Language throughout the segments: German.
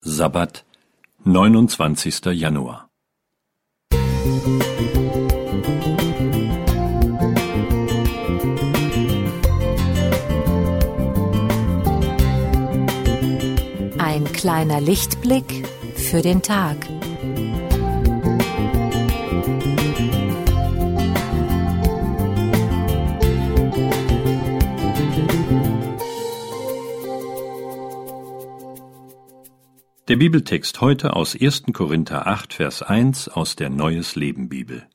Sabbat, 29. Januar. Ein kleiner Lichtblick für den Tag. Der Bibeltext heute aus 1. Korinther 8, Vers 1 aus der Neues Leben Bibel.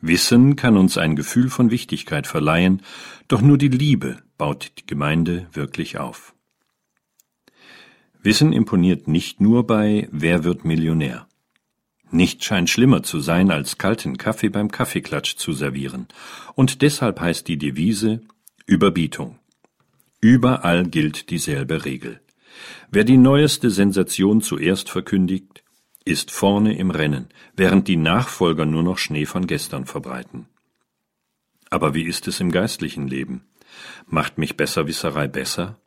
Wissen kann uns ein Gefühl von Wichtigkeit verleihen, doch nur die Liebe baut die Gemeinde wirklich auf. Wissen imponiert nicht nur bei Wer wird Millionär. Nichts scheint schlimmer zu sein, als kalten Kaffee beim Kaffeeklatsch zu servieren. Und deshalb heißt die Devise Überbietung. Überall gilt dieselbe Regel. Wer die neueste Sensation zuerst verkündigt, ist vorne im Rennen, während die Nachfolger nur noch Schnee von gestern verbreiten. Aber wie ist es im geistlichen Leben? Macht mich Besserwisserei besser?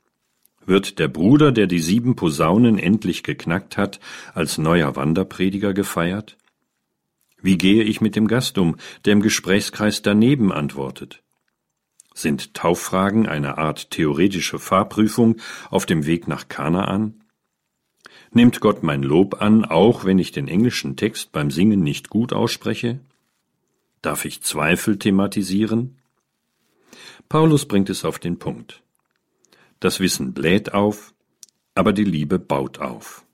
Wird der Bruder, der die sieben Posaunen endlich geknackt hat, als neuer Wanderprediger gefeiert? Wie gehe ich mit dem Gast um, der im Gesprächskreis daneben antwortet? Sind Tauffragen eine Art theoretische Fahrprüfung auf dem Weg nach Kanaan? Nimmt Gott mein Lob an, auch wenn ich den englischen Text beim Singen nicht gut ausspreche? Darf ich Zweifel thematisieren? Paulus bringt es auf den Punkt. Das Wissen bläht auf, aber die Liebe baut auf.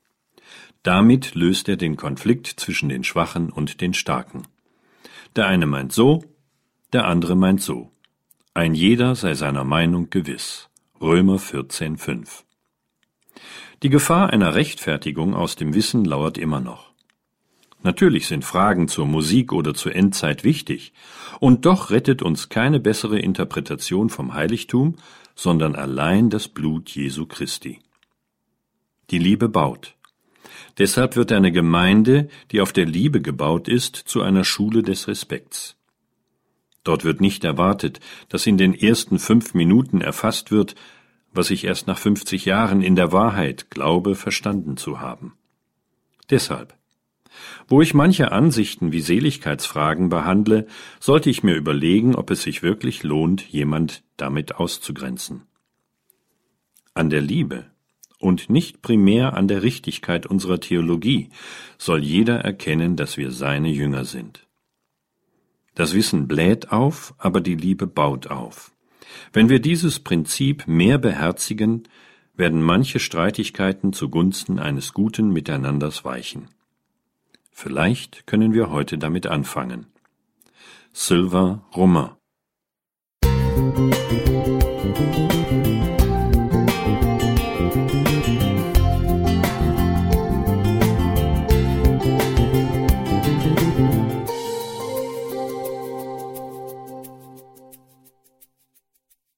Damit löst er den Konflikt zwischen den Schwachen und den Starken. Der eine meint so, der andere meint so. Ein jeder sei seiner Meinung gewiss. Römer 14,5 Die Gefahr einer Rechtfertigung aus dem Wissen lauert immer noch. Natürlich sind Fragen zur Musik oder zur Endzeit wichtig, und doch rettet uns keine bessere Interpretation vom Heiligtum, sondern allein das Blut Jesu Christi. Die Liebe baut. Deshalb wird eine Gemeinde, die auf der Liebe gebaut ist, zu einer Schule des Respekts. Dort wird nicht erwartet, dass in den ersten fünf Minuten erfasst wird, was ich erst nach 50 Jahren in der Wahrheit glaube verstanden zu haben. Deshalb, wo ich manche Ansichten wie Seligkeitsfragen behandle, sollte ich mir überlegen, ob es sich wirklich lohnt, jemand damit auszugrenzen. An der Liebe und nicht primär an der Richtigkeit unserer Theologie soll jeder erkennen, dass wir seine Jünger sind. Das Wissen bläht auf, aber die Liebe baut auf. Wenn wir dieses Prinzip mehr beherzigen, werden manche Streitigkeiten zugunsten eines guten Miteinanders weichen. Vielleicht können wir heute damit anfangen. Sylvain Romain Musik